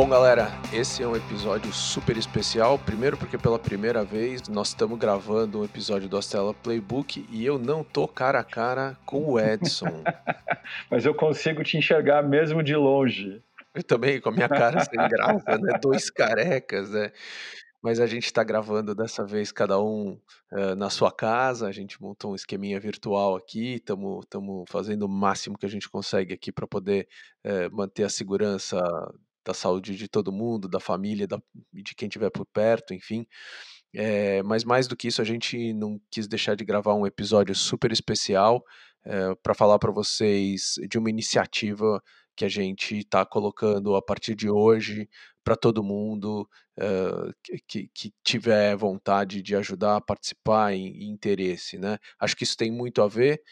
Bom, galera, esse é um episódio super especial. Primeiro, porque pela primeira vez nós estamos gravando um episódio do Astela Playbook e eu não tô cara a cara com o Edson. Mas eu consigo te enxergar mesmo de longe. Eu também, com a minha cara sem graça, né? Dois carecas, né? Mas a gente está gravando dessa vez cada um uh, na sua casa. A gente montou um esqueminha virtual aqui. Estamos fazendo o máximo que a gente consegue aqui para poder uh, manter a segurança da saúde de todo mundo, da família, da, de quem estiver por perto, enfim. É, mas mais do que isso, a gente não quis deixar de gravar um episódio super especial é, para falar para vocês de uma iniciativa que a gente está colocando a partir de hoje para todo mundo uh, que, que, tiver vontade de ajudar participar e, interesse. Né? Acho que isso tem muito a ver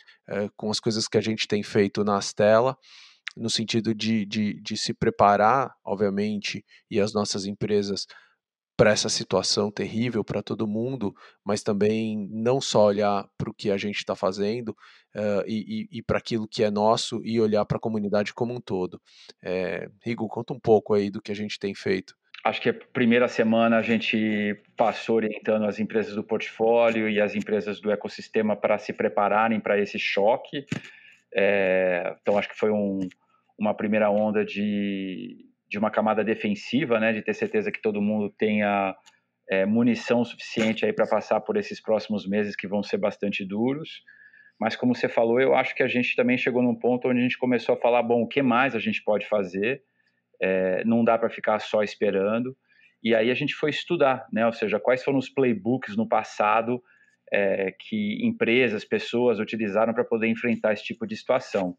com as coisas que a gente tem feito na Astela no sentido de, de, de se preparar, obviamente, e as nossas empresas para essa situação terrível para todo mundo, mas também não só olhar para o que a gente está fazendo uh, e, e, e para aquilo que é nosso e olhar para a comunidade como um todo. É, Rigo, conta um pouco aí do que a gente tem feito. Acho que a primeira semana a gente passou orientando as empresas do portfólio e as empresas do ecossistema para se prepararem para esse choque. É, então acho que foi um, uma primeira onda de, de uma camada defensiva, né, de ter certeza que todo mundo tenha é, munição suficiente aí para passar por esses próximos meses que vão ser bastante duros. Mas como você falou, eu acho que a gente também chegou num ponto onde a gente começou a falar, bom, o que mais a gente pode fazer? É, não dá para ficar só esperando. E aí a gente foi estudar, né? Ou seja, quais foram os playbooks no passado é, que empresas, pessoas utilizaram para poder enfrentar esse tipo de situação.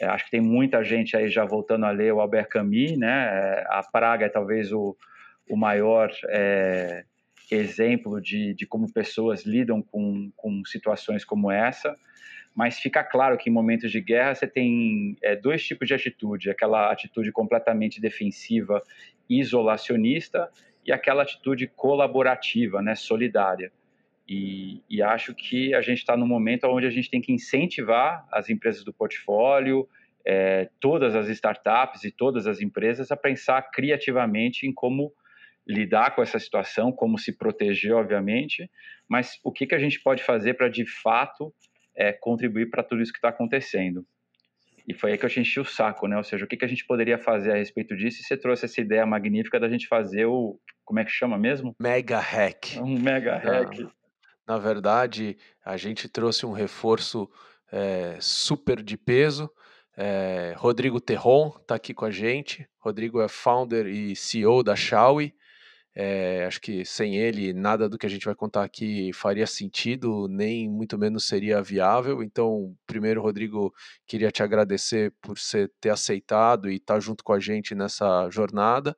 É, acho que tem muita gente aí já voltando a ler o Albert Camus, né? É, a praga é talvez o, o maior é, exemplo de, de como pessoas lidam com, com situações como essa. Mas fica claro que em momentos de guerra você tem é, dois tipos de atitude: aquela atitude completamente defensiva, isolacionista, e aquela atitude colaborativa, né, solidária. E, e acho que a gente está no momento onde a gente tem que incentivar as empresas do portfólio, é, todas as startups e todas as empresas a pensar criativamente em como lidar com essa situação, como se proteger, obviamente, mas o que, que a gente pode fazer para de fato é, contribuir para tudo isso que está acontecendo. E foi aí que eu te enchi o saco, né? Ou seja, o que, que a gente poderia fazer a respeito disso? E você trouxe essa ideia magnífica da gente fazer o. Como é que chama mesmo? Mega hack. Um mega hack. Na verdade, a gente trouxe um reforço é, super de peso. É, Rodrigo Terron está aqui com a gente. Rodrigo é founder e CEO da Xiaomi. É, acho que sem ele nada do que a gente vai contar aqui faria sentido, nem muito menos seria viável. Então, primeiro, Rodrigo, queria te agradecer por você ter aceitado e estar tá junto com a gente nessa jornada.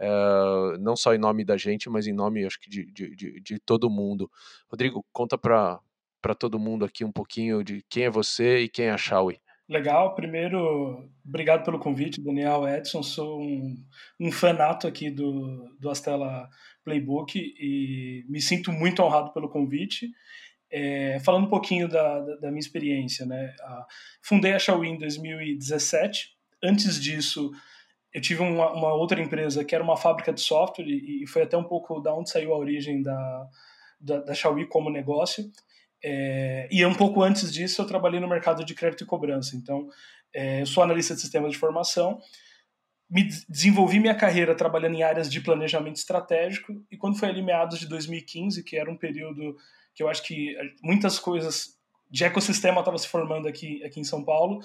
Uh, não só em nome da gente, mas em nome, acho que, de, de, de, de todo mundo. Rodrigo, conta para todo mundo aqui um pouquinho de quem é você e quem é a Shawi. Legal, primeiro, obrigado pelo convite, Daniel Edson. Sou um, um fanato aqui do, do Astela Playbook e me sinto muito honrado pelo convite. É, falando um pouquinho da, da, da minha experiência, né? fundei a Xiaomi em 2017. Antes disso, eu tive uma, uma, outra empresa que era uma fábrica de software e, e, foi até um pouco da onde saiu a origem da, da, da Xiaomi como negócio. É, e um pouco antes disso eu trabalhei no mercado de crédito e cobrança. Então, é, eu sou analista de sistemas de formação, me desenvolvi minha carreira trabalhando em áreas de planejamento estratégico e quando foi ali meados de 2015, que era um período que eu acho que muitas coisas de ecossistema estava se formando aqui, aqui em São Paulo,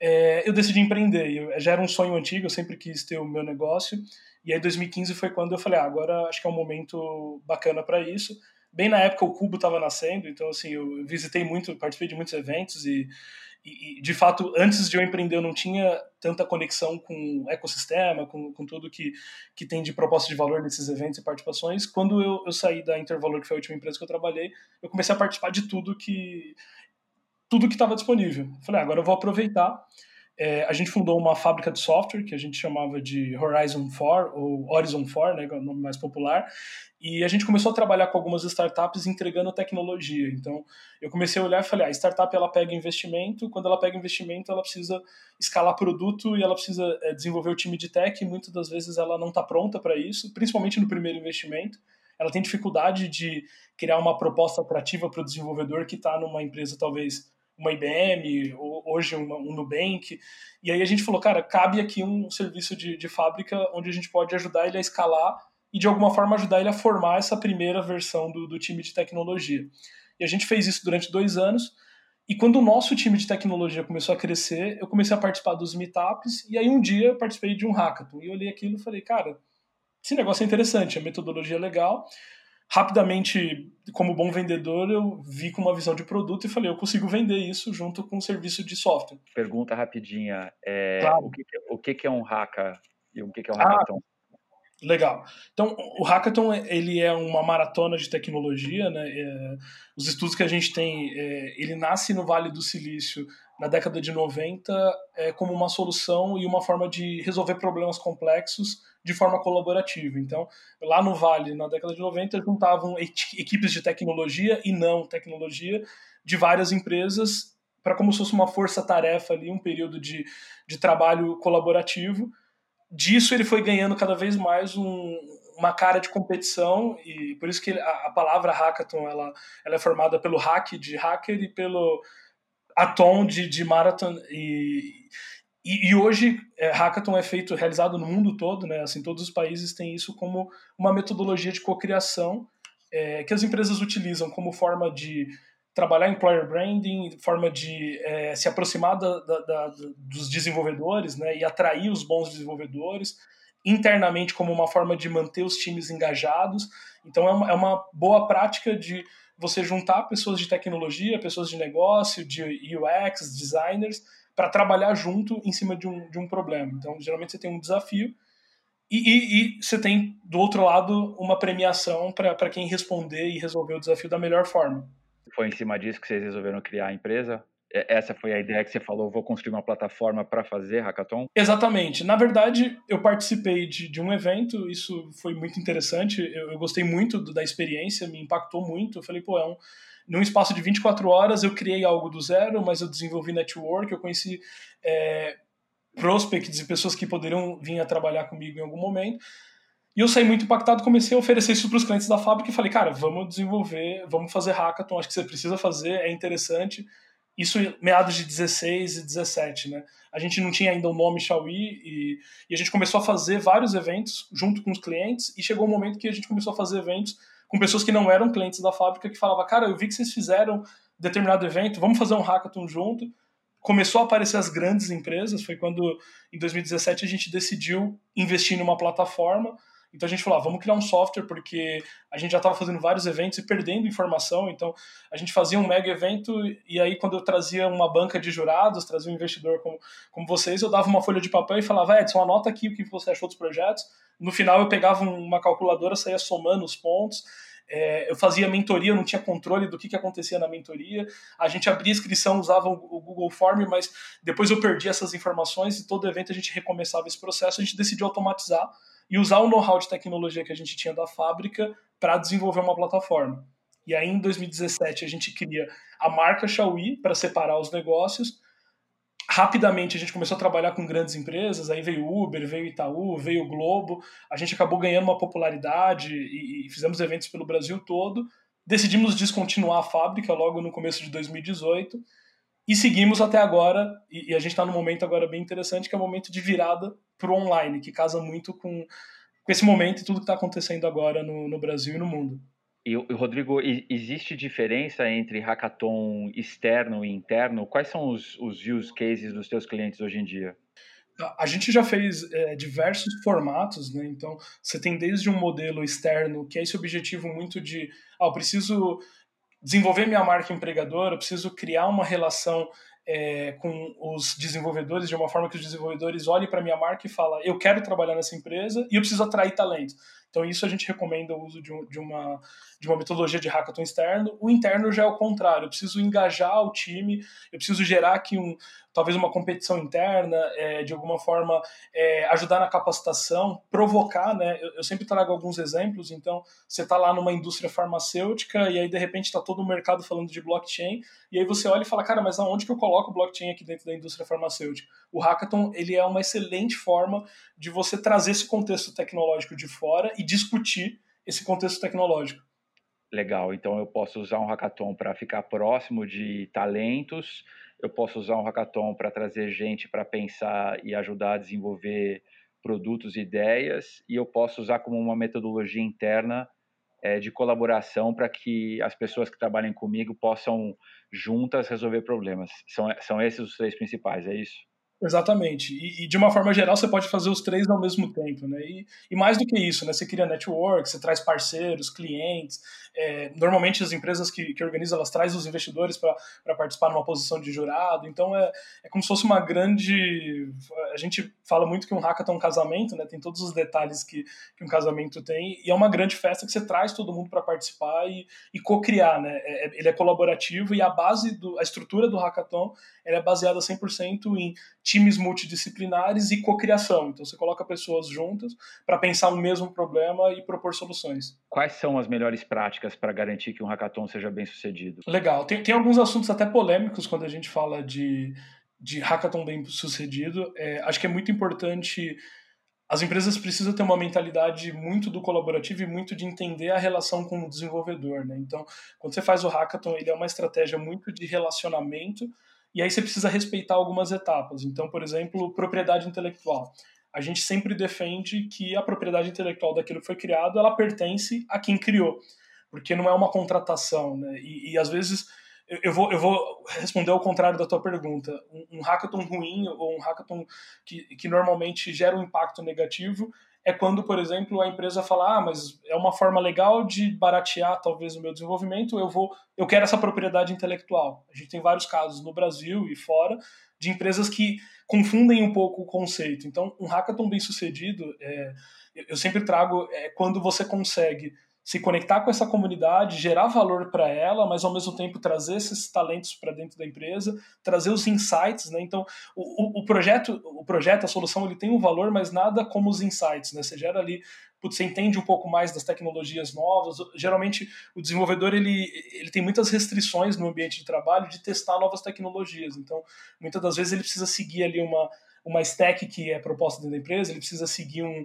é, eu decidi empreender. Eu, já era um sonho antigo, eu sempre quis ter o meu negócio. E aí, 2015 foi quando eu falei: ah, agora acho que é um momento bacana para isso. Bem na época, o Cubo estava nascendo, então, assim, eu visitei muito, participei de muitos eventos e, e, de fato, antes de eu empreender, eu não tinha tanta conexão com o ecossistema, com, com tudo que, que tem de proposta de valor nesses eventos e participações. Quando eu, eu saí da Intervalor, que foi a última empresa que eu trabalhei, eu comecei a participar de tudo que tudo que estava disponível. Falei, ah, agora eu vou aproveitar. é, a gente fundou uma fábrica de software que a gente chamava de Horizon 4 ou Horizon 4, né, é o nome mais popular, e a gente começou a trabalhar com algumas startups entregando tecnologia. Então, eu comecei a olhar e falei, ah, a startup ela pega investimento, quando ela pega investimento, ela precisa escalar produto e ela precisa é, desenvolver o time de tech, e muitas das vezes ela não está pronta para isso, principalmente no primeiro investimento. Ela tem dificuldade de criar uma proposta atrativa para o desenvolvedor que está numa empresa talvez uma IBM, hoje uma, um Nubank. E aí a gente falou, cara, cabe aqui um serviço de, de fábrica onde a gente pode ajudar ele a escalar e de alguma forma ajudar ele a formar essa primeira versão do, do time de tecnologia. E a gente fez isso durante dois anos. E quando o nosso time de tecnologia começou a crescer, eu comecei a participar dos meetups. E aí um dia eu participei de um hackathon. E eu olhei aquilo e falei, cara, esse negócio é interessante, a metodologia é legal rapidamente, como bom vendedor, eu vi com uma visão de produto e falei, eu consigo vender isso junto com o um serviço de software. Pergunta rapidinha, é, claro. o, que, o que é um hacka e o que é um ah, hackathon? Ah, legal. Então, o hackathon ele é uma maratona de tecnologia, né? É, os estudos que a gente tem, é, ele nasce no Vale do Silício na década de 90 é, como uma solução e uma forma de resolver problemas complexos de forma colaborativa. Então, lá no Vale, na década de 90, juntavam equipes de tecnologia e não tecnologia de várias empresas para como se fosse uma força-tarefa ali, um período de, de trabalho colaborativo. Disso ele foi ganhando cada vez mais um, uma cara de competição e por isso que a, a palavra hackathon ela, ela é formada pelo hack de hacker e pelo atom de, de marathon e e, e, hoje, é, hackathon é feito, realizado no mundo todo, né? Assim, todos os países têm isso como uma metodologia de cocriação é, que as empresas utilizam como forma de trabalhar employer branding, forma de é, se aproximar da, da, da, dos desenvolvedores, né? E atrair os bons desenvolvedores internamente como uma forma de manter os times engajados. Então, é uma, é uma boa prática de você juntar pessoas de tecnologia, pessoas de negócio, de UX, designers para trabalhar junto em cima de um, de um problema. Então, geralmente você tem um desafio e, e, e você tem, do outro lado, uma premiação para quem responder e resolver o desafio da melhor forma. Foi em cima disso que vocês resolveram criar a empresa? Essa foi a ideia que você falou, vou construir uma plataforma para fazer hackathon? Exatamente. Na verdade, eu participei de, de um evento, isso foi muito interessante, eu, eu gostei muito do, da experiência, me impactou muito. Eu falei, pô, é um, num espaço de 24 horas, eu criei algo do zero, mas eu desenvolvi network, eu conheci é, prospects e pessoas que poderiam vir a trabalhar comigo em algum momento. E eu saí muito impactado, comecei a oferecer isso para os clientes da fábrica e falei, cara, vamos desenvolver, vamos fazer hackathon, acho que você precisa fazer, é interessante. Isso meados de 16 e 17, né? A gente não tinha ainda o nome Xiaomi e, e a gente começou a fazer vários eventos junto com os clientes e chegou um momento que a gente começou a fazer eventos com pessoas que não eram clientes da fábrica que falava, cara, eu vi que vocês fizeram determinado evento, vamos fazer um hackathon junto. Começou a aparecer as grandes empresas, foi quando em 2017 a gente decidiu investir numa plataforma. Então a gente falou, ah, vamos criar um software porque a gente já estava fazendo vários eventos e perdendo informação. Então a gente fazia um mega evento e aí quando eu trazia uma banca de jurados, trazia um investidor como, como vocês, eu dava uma folha de papel e falava, Edson, anota aqui o que você achou dos projetos. No final eu pegava uma calculadora, saía somando os pontos é, eu fazia mentoria, eu não tinha controle do que, que acontecia na mentoria. A gente abria inscrição, usava o, o Google Form, mas depois eu perdi essas informações e todo evento a gente recomeçava esse processo. A gente decidiu automatizar e usar o know-how de tecnologia que a gente tinha da fábrica para desenvolver uma plataforma. E aí, em 2017, a gente cria a marca Xiaomi para separar os negócios rapidamente a gente começou a trabalhar com grandes empresas, aí veio Uber, veio Itaú, veio Globo, a gente acabou ganhando uma popularidade e, e, fizemos eventos pelo Brasil todo. Decidimos descontinuar a fábrica logo no começo de 2018 e seguimos até agora. E, e a gente está num momento agora bem interessante, que é o momento de virada para o online, que casa muito com, com esse momento e tudo que está acontecendo agora no, no Brasil e no mundo. E, Rodrigo, existe diferença entre hackathon externo e interno? Quais são os, os use cases dos teus clientes hoje em dia? A gente já fez é, diversos formatos, né? Então, você tem desde um modelo externo, que é esse objetivo muito de, ah, eu preciso desenvolver minha marca empregadora, eu preciso criar uma relação é, com os desenvolvedores de uma forma que os desenvolvedores olhem para minha marca e falem, eu quero trabalhar nessa empresa e eu preciso atrair talento. Então, isso a gente recomenda o uso de, um, de, uma, de uma metodologia de hackathon externo. O interno já é o contrário, eu preciso engajar o time, eu preciso gerar aqui um, talvez uma competição interna, é, de alguma forma é, ajudar na capacitação, provocar, né? Eu, eu sempre trago alguns exemplos, então você está lá numa indústria farmacêutica e aí de repente está todo o mercado falando de blockchain e aí você olha e fala, cara, mas aonde que eu coloco o blockchain aqui dentro da indústria farmacêutica? O hackathon ele é uma excelente forma de você trazer esse contexto tecnológico de fora e discutir esse contexto tecnológico. Legal, então eu posso usar um hackathon para ficar próximo de talentos, eu posso usar um hackathon para trazer gente para pensar e ajudar a desenvolver produtos e ideias, e eu posso usar como uma metodologia interna é, de colaboração para que as pessoas que trabalhem comigo possam juntas resolver problemas. São, são esses os três principais, é isso? Exatamente. E, e, de uma forma geral, você pode fazer os três ao mesmo tempo, né? E, e mais do que isso, né? Você cria network, você traz parceiros, clientes. É, normalmente as empresas que, que organizam, elas trazem os investidores para participar numa posição de jurado. Então é, é como se fosse uma grande. A gente fala muito que um hackathon é um casamento, né? Tem todos os detalhes que, que um casamento tem. E é uma grande festa que você traz todo mundo para participar e, e co-criar, né? É, é, ele é colaborativo e a base, do, a estrutura do hackathon ela é baseada 100% em times multidisciplinares e cocriação. Então você coloca pessoas juntas para pensar no mesmo problema e propor soluções. Quais são as melhores práticas para garantir que um hackathon seja bem sucedido? Legal. Tem, tem alguns assuntos até polêmicos quando a gente fala de, de hackathon bem sucedido. É, acho que é muito importante. As empresas precisam ter uma mentalidade muito do colaborativo e muito de entender a relação com o desenvolvedor. Né? Então, quando você faz o hackathon, ele é uma estratégia muito de relacionamento e aí você precisa respeitar algumas etapas. Então, por exemplo, propriedade intelectual. A gente sempre defende que a propriedade intelectual daquilo que foi criado, ela pertence a quem criou, porque não é uma contratação, né? E, e às vezes eu vou, eu vou responder ao contrário da tua pergunta. Um, um hackathon ruim ou um hackathon que, que normalmente gera um impacto negativo é quando, por exemplo, a empresa fala, ah, mas é uma forma legal de baratear talvez o meu desenvolvimento, eu vou, eu quero essa propriedade intelectual. A gente tem vários casos no Brasil e fora de empresas que confundem um pouco o conceito. Então, um hackathon bem sucedido, é, eu sempre trago é quando você consegue se conectar com essa comunidade, gerar valor para ela, mas ao mesmo tempo trazer esses talentos para dentro da empresa, trazer os insights, né? Então, o, o, projeto, o projeto, a solução, ele tem um valor, mas nada como os insights, né? Você gera ali, putz, você entende um pouco mais das tecnologias novas. Geralmente, o desenvolvedor ele, ele tem muitas restrições no ambiente de trabalho de testar novas tecnologias. Então, muitas das vezes ele precisa seguir ali uma uma stack que é proposta dentro da empresa, ele precisa seguir um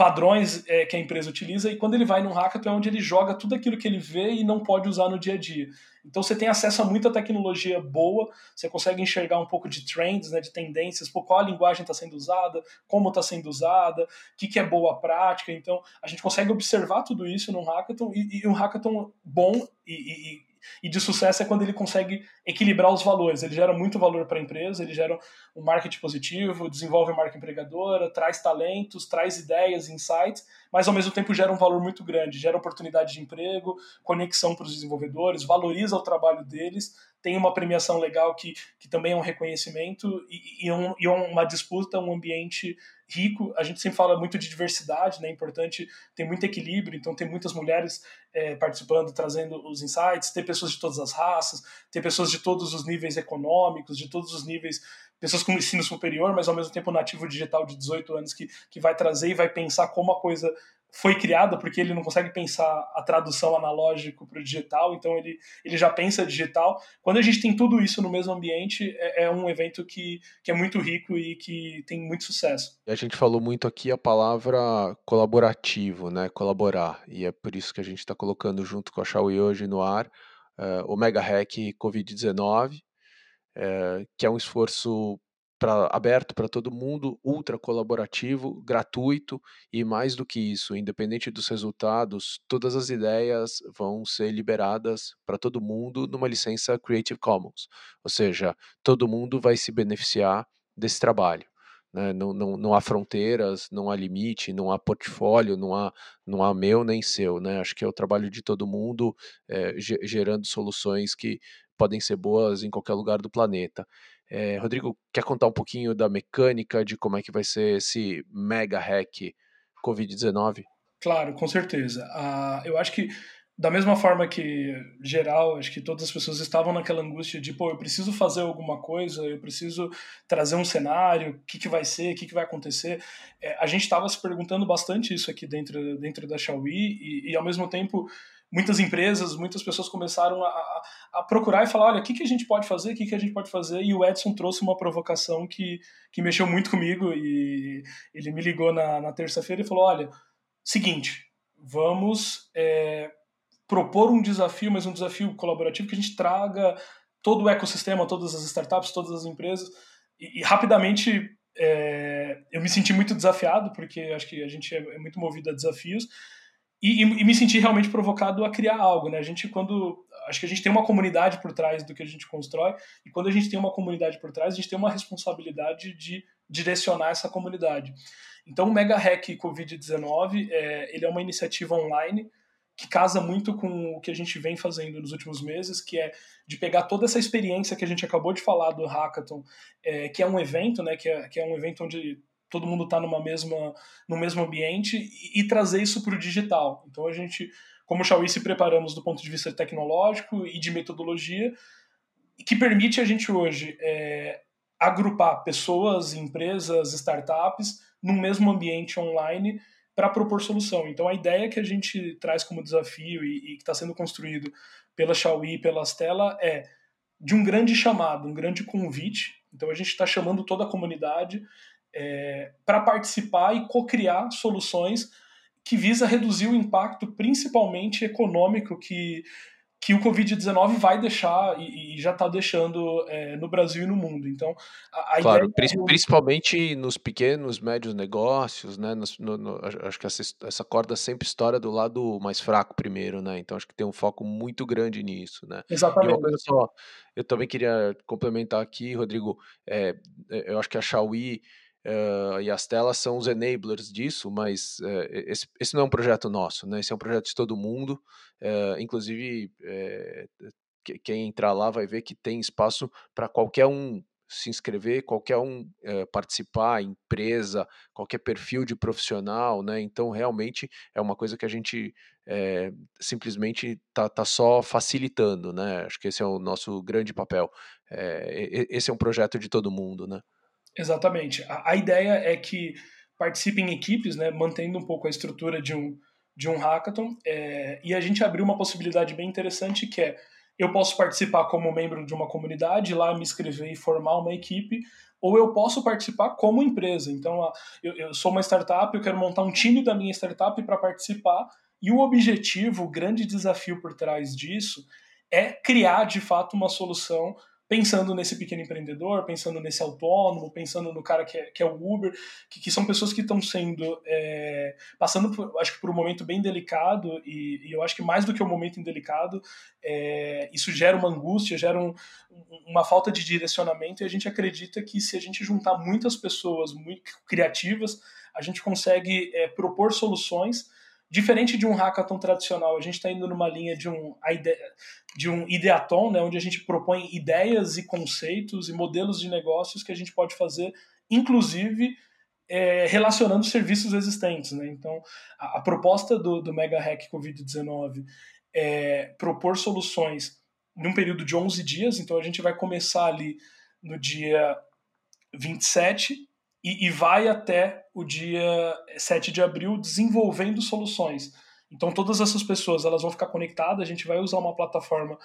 padrões é, que a empresa utiliza e quando ele vai num hackathon é onde ele joga tudo aquilo que ele vê e não pode usar no dia a dia. Então você tem acesso a muita tecnologia boa, você consegue enxergar um pouco de trends, né, de tendências, por qual a linguagem está sendo usada, como está sendo usada, o que, que é boa prática. Então a gente consegue observar tudo isso num hackathon e, e um hackathon bom e, e, e de sucesso é quando ele consegue equilibrar os valores. Ele gera muito valor para a empresa, ele gera um marketing positivo, desenvolve marca empregadora, traz talentos, traz ideias, insights, mas ao mesmo tempo gera um valor muito grande, gera oportunidade de emprego, conexão para os desenvolvedores, valoriza o trabalho deles, tem uma premiação legal que, que também é um reconhecimento e, e, um, e uma disputa, um ambiente rico. A gente sempre fala muito de diversidade, né? É importante ter muito equilíbrio, então tem muitas mulheres é, participando, trazendo os insights, ter pessoas de todas as raças, ter pessoas de todos os níveis econômicos, de todos os níveis, pessoas com ensino superior, mas ao mesmo tempo nativo digital de 18 anos que, que vai trazer e vai pensar como a coisa foi criada porque ele não consegue pensar a tradução analógico para o digital, então ele, ele já pensa digital. Quando a gente tem tudo isso no mesmo ambiente, é, é, um evento que, que é muito rico e que tem muito sucesso. A gente falou muito aqui a palavra colaborativo, né? Colaborar, e é por isso que a gente está colocando junto com a Xiaoyi hoje no ar uh, o Mega Hack Covid-19, uh, que é um esforço pra, aberto para todo mundo, ultra colaborativo, gratuito e mais do que isso, independente dos resultados, todas as ideias vão ser liberadas para todo mundo numa licença Creative Commons, ou seja, todo mundo vai se beneficiar desse trabalho. Né? Não, não, não há fronteiras, não há limite, não há portfólio, não há, não há meu nem seu. Né? Acho que é o trabalho de todo mundo é, gerando soluções que podem ser boas em qualquer lugar do planeta. É, Rodrigo, quer contar um pouquinho da mecânica de como é que vai ser esse mega hack Covid-19? Claro, com certeza. Uh, eu acho que da mesma forma que geral, acho que todas as pessoas estavam naquela angústia de, pô, eu preciso fazer alguma coisa, eu preciso trazer um cenário, o que, que vai ser, o que, que vai acontecer. É, a gente estava se perguntando bastante isso aqui dentro, dentro da Xiaomi e, e, ao mesmo tempo, muitas empresas, muitas pessoas começaram a, a procurar e falar, olha, o que, que a gente pode fazer, o que, que a gente pode fazer, e o Edson trouxe uma provocação que, que mexeu muito comigo e ele me ligou na, na terça-feira e falou, olha, seguinte, vamos... É, propor um desafio, mas um desafio colaborativo que a gente traga todo o ecossistema, todas as startups, todas as empresas. E, e rapidamente é, eu me senti muito desafiado, porque acho que a gente é, é muito movido a desafios. E, e, me senti realmente provocado a criar algo, né? A gente quando acho que a gente tem uma comunidade por trás do que a gente constrói e quando a gente tem uma comunidade por trás, a gente tem uma responsabilidade de direcionar essa comunidade. Então o Mega Hack Covid-19 é, ele é uma iniciativa online que casa muito com o que a gente vem fazendo nos últimos meses, que é de pegar toda essa experiência que a gente acabou de falar do Hackathon, é, que é um evento, né, que é, que é um evento onde todo mundo está numa mesma no mesmo ambiente e, e trazer isso para o digital. Então a gente, como Xiaomi, se preparamos do ponto de vista tecnológico e de metodologia, que permite a gente hoje é, agrupar pessoas, empresas, startups num mesmo ambiente online para propor solução. Então, a ideia que a gente traz como desafio e, e que está sendo construído pela Xiaomi e pela Stella é de um grande chamado, um grande convite. Então, a gente está chamando toda a comunidade é, para participar e co-criar soluções que visa reduzir o impacto, principalmente econômico, que que o Covid-19 vai deixar e, e já está deixando é, no Brasil e no mundo. Então, a, a claro. É principalmente nos pequenos, médios negócios, né? No, no, no, acho que essa, essa corda sempre estoura do lado mais fraco primeiro, né? Então, acho que tem um foco muito grande nisso, né? Exatamente. E uma coisa só, eu também queria complementar aqui, Rodrigo, é, eu acho que a Xiaomi Uh, e as telas são os enablers disso, mas uh, esse, esse, não é um projeto nosso, né? Esse é um projeto de todo mundo. Uh, inclusive, quem entrar lá vai ver que tem espaço para qualquer um se inscrever, qualquer um participar, empresa, qualquer perfil de profissional, né? Então, realmente é uma coisa que a gente simplesmente está tá só facilitando, né? Acho que esse é o nosso grande papel. esse é um projeto de todo mundo, né? Exatamente. A, a, ideia é que participem equipes, né, mantendo um pouco a estrutura de um, de um hackathon, é, e a gente abriu uma possibilidade bem interessante que é eu posso participar como membro de uma comunidade, lá me inscrever e formar uma equipe, ou eu posso participar como empresa. Então, eu, eu sou uma startup, eu quero montar um time da minha startup para participar, e o objetivo, o grande desafio por trás disso, é criar de fato uma solução pensando nesse pequeno empreendedor, pensando nesse autônomo, pensando no cara que é, que é o Uber, que, que, são pessoas que estão sendo é, passando, por, acho que por um momento bem delicado e, e, eu acho que mais do que um momento indelicado, é, isso gera uma angústia, gera um, uma falta de direcionamento e a gente acredita que se a gente juntar muitas pessoas muito criativas, a gente consegue é, propor soluções Diferente de um hackathon tradicional, a gente está indo numa linha de um, de um ideaton, né, onde a gente propõe ideias e conceitos e modelos de negócios que a gente pode fazer, inclusive é, relacionando serviços existentes. Né? Então, a, a proposta do, do Mega Hack Covid-19 é propor soluções num período de 11 dias, então a gente vai começar ali no dia 27 e, e vai até o dia 7 de abril desenvolvendo soluções. Então todas essas pessoas elas vão ficar conectadas, a gente vai usar uma plataforma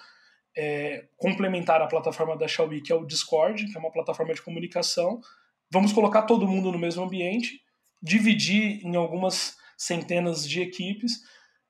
é, complementar à plataforma da Xiaomi, que é o Discord, que é uma plataforma de comunicação. Vamos colocar todo mundo no mesmo ambiente, dividir em algumas centenas de equipes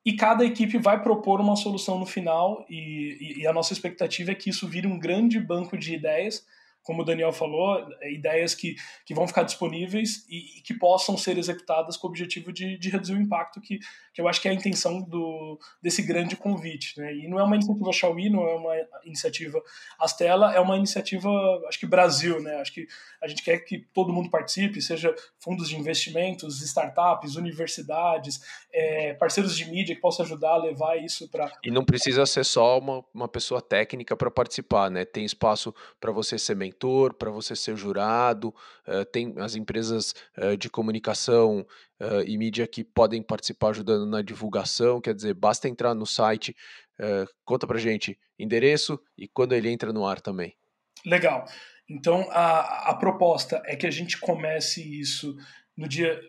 e cada equipe vai propor uma solução no final e, e, e a nossa expectativa é que isso vire um grande banco de ideias como o Daniel falou, é, ideias que, que vão ficar disponíveis e, e que possam ser executadas com o objetivo de, de, reduzir o impacto, que, que eu acho que é a intenção do, desse grande convite. Né? E não é uma iniciativa Xiaomi, não é uma iniciativa Astela, é uma iniciativa, acho que Brasil. Né? Acho que a gente quer que todo mundo participe, seja fundos de investimentos, startups, universidades, é, parceiros de mídia que possam ajudar a levar isso para. E não precisa ser só uma, uma pessoa técnica para participar, né? Tem espaço para você ser mentor eleitor, para você ser jurado, uh, tem as empresas uh, de comunicação e mídia que podem participar ajudando na divulgação, quer dizer, basta entrar no site, conta para gente endereço e quando ele entra no ar também. Legal. Então a, a proposta é que a gente comece isso no dia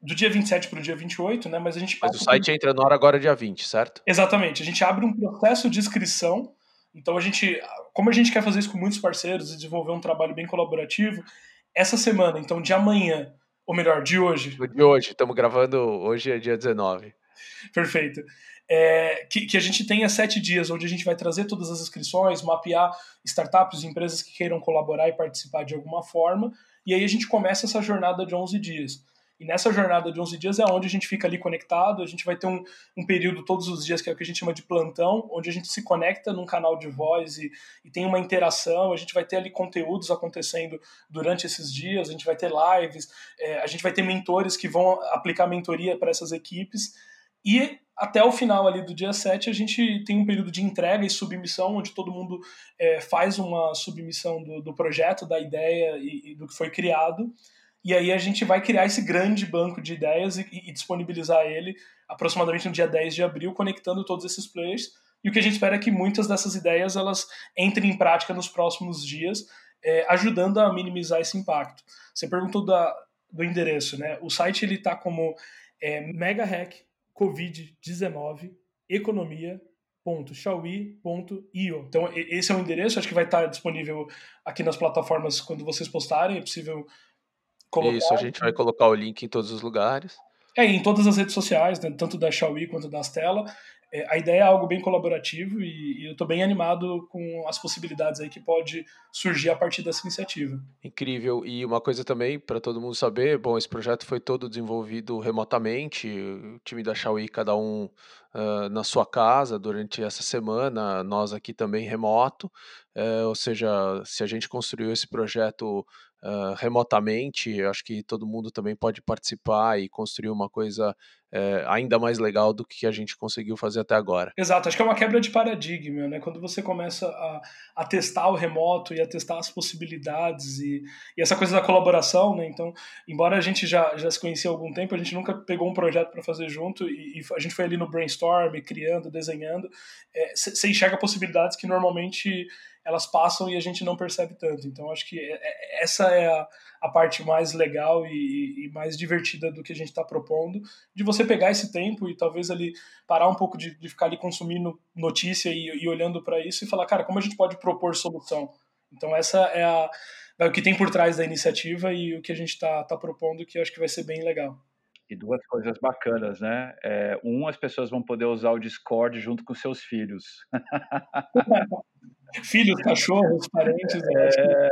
do dia 27 para o dia 28, né? Mas a gente Mas o site entra no ar agora dia 20, certo? Exatamente. A gente abre um processo de inscrição. Então a gente, como a gente quer fazer isso com muitos parceiros e desenvolver um trabalho bem colaborativo, essa semana, então de amanhã, ou melhor, de hoje. De hoje, estamos gravando, hoje é dia 19. Perfeito. É, que, que, a gente tenha sete dias onde a gente vai trazer todas as inscrições, mapear startups, empresas que queiram colaborar e participar de alguma forma, e aí a gente começa essa jornada de 11 dias. E nessa jornada de 11 dias é onde a gente fica ali conectado, a gente vai ter um, um período todos os dias que é o que a gente chama de plantão, onde a gente se conecta num canal de voz e, e tem uma interação, a gente vai ter ali conteúdos acontecendo durante esses dias, a gente vai ter lives, é, a gente vai ter mentores que vão aplicar mentoria para essas equipes, e até o final ali do dia 7 a gente tem um período de entrega e submissão, onde todo mundo é, faz uma submissão do, do projeto, da ideia e, e do que foi criado, e aí a gente vai criar esse grande banco de ideias e, e, disponibilizar ele aproximadamente no dia 10 de abril, conectando todos esses players. E o que a gente espera é que muitas dessas ideias elas entrem em prática nos próximos dias, é, ajudando a minimizar esse impacto. Você perguntou da, do endereço, né? O site ele está como é, megahack covid-19 economia.xiaomi.io. Então esse é o endereço, acho que vai estar disponível aqui nas plataformas quando vocês postarem, é possível Colocar... Isso, a gente vai colocar o link em todos os lugares. É, em todas as redes sociais, né, tanto da Xiaomi quanto da Stella. É, a ideia é algo bem colaborativo e, e eu estou bem animado com as possibilidades aí que pode surgir a partir dessa iniciativa. Incrível. E uma coisa também para todo mundo saber, bom, esse projeto foi todo desenvolvido remotamente, o time da Xiaomi, cada um uh, na sua casa durante essa semana, nós aqui também remoto, uh, ou seja, se a gente construiu esse projeto uh, remotamente, acho que todo mundo também pode participar e construir uma coisa uh, ainda mais legal do que a gente conseguiu fazer até agora. Exato, acho que é uma quebra de paradigma, né? Quando você começa a, a testar o remoto e a testar as possibilidades e, e essa coisa da colaboração, né? Então, embora a gente já, já se conhecia há algum tempo, a gente nunca pegou um projeto para fazer junto e, e, a gente foi ali no brainstorm, criando, desenhando. Você é, enxerga possibilidades que normalmente elas passam e a gente não percebe tanto. Então, acho que é, é, essa é a, a parte mais legal e, e, mais divertida do que a gente está propondo, de você pegar esse tempo e talvez ali parar um pouco de, de ficar ali consumindo notícia e, e olhando para isso e falar, cara, como a gente pode propor solução? Então, essa é, a, é o que tem por trás da iniciativa e o que a gente está tá propondo, que eu acho que vai ser bem legal. E duas coisas bacanas, né? É, um, as pessoas vão poder usar o Discord junto com seus filhos. filhos, cachorros, parentes. É...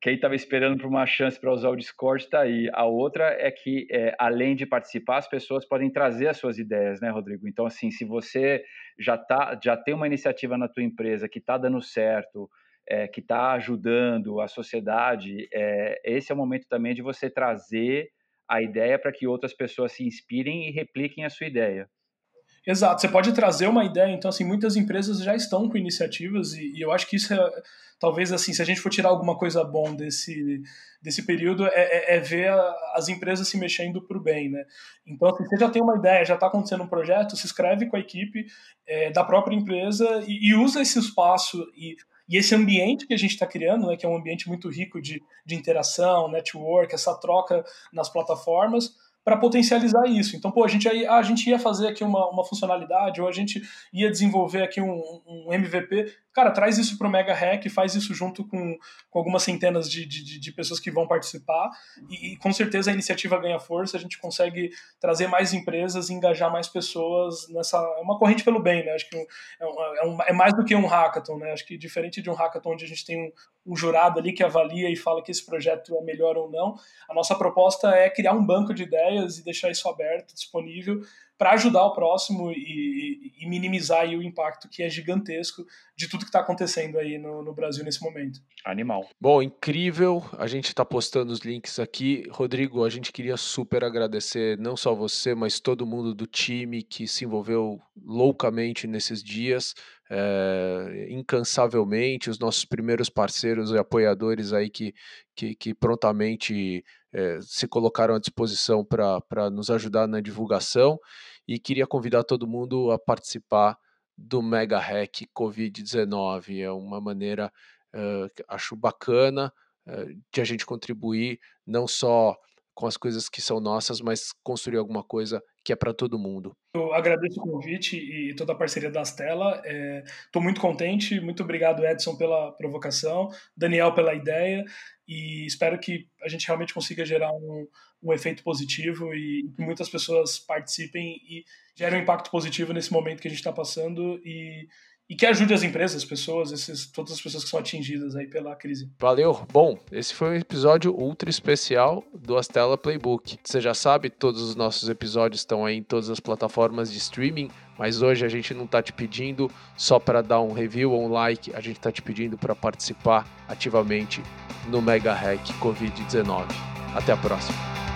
Quem estava esperando por uma chance para usar o Discord está aí. A outra é que, é, além de participar, as pessoas podem trazer as suas ideias, né, Rodrigo? Então, assim, se você já, tá, já tem uma iniciativa na tua empresa que está dando certo, é, que está ajudando a sociedade, é, esse é o momento também de você trazer a ideia para que outras pessoas se inspirem e repliquem a sua ideia. Exato, você pode trazer uma ideia, então assim, muitas empresas já estão com iniciativas e, e eu acho que isso é, talvez assim, se a gente for tirar alguma coisa bom desse, desse período, é, é, é ver a, as empresas se mexendo para o bem, né? Então, assim, você já tem uma ideia, já está acontecendo um projeto, se inscreve com a equipe é, da própria empresa e, e, usa esse espaço e e esse ambiente que a gente está criando, né, que é um ambiente muito rico de, de interação, network, essa troca nas plataformas, para potencializar isso. Então, pô, a gente, ia, a gente ia fazer aqui uma, uma funcionalidade, ou a gente ia desenvolver aqui um, um MVP. Cara, traz isso para o Mega Hack, faz isso junto com, com algumas centenas de, de, de pessoas que vão participar, e, e, com certeza a iniciativa ganha força, a gente consegue trazer mais empresas e engajar mais pessoas nessa. É uma corrente pelo bem, né? Acho que é, é, um, é mais do que um hackathon, né? Acho que diferente de um hackathon onde a gente tem um, um jurado ali que avalia e fala que esse projeto é melhor ou não. A nossa proposta é criar um banco de ideias e deixar isso aberto, disponível, para ajudar o próximo e, e, minimizar o impacto que é gigantesco de tudo que está acontecendo aí no, no, Brasil nesse momento. Animal. Bom, incrível. A gente está postando os links aqui. Rodrigo, a gente queria super agradecer não só você, mas todo mundo do time que se envolveu loucamente nesses dias, é, incansavelmente, os nossos primeiros parceiros e apoiadores aí que, que, que prontamente é, se colocaram à disposição para nos ajudar na divulgação e queria convidar todo mundo a participar do Mega Hack Covid-19. É uma maneira, uh, acho bacana, uh, de a gente contribuir não só com as coisas que são nossas, mas construir alguma coisa que é para todo mundo. Eu agradeço o convite e toda a parceria da Astela. Estou é, muito contente. Muito obrigado, Edson, pela provocação, Daniel pela ideia e espero que a gente realmente consiga gerar um, um efeito positivo e que muitas pessoas participem e gerem um impacto positivo nesse momento que a gente está passando e e que ajude as empresas, as pessoas, esses, todas as pessoas que são atingidas aí pela crise. Valeu. Bom, esse foi um episódio ultra especial do Astela Playbook. Você já sabe, todos os nossos episódios estão aí em todas as plataformas de streaming, mas hoje a gente não está te pedindo só para dar um review ou um like, a gente está te pedindo para participar ativamente no Mega Hack Covid-19. Até a próxima.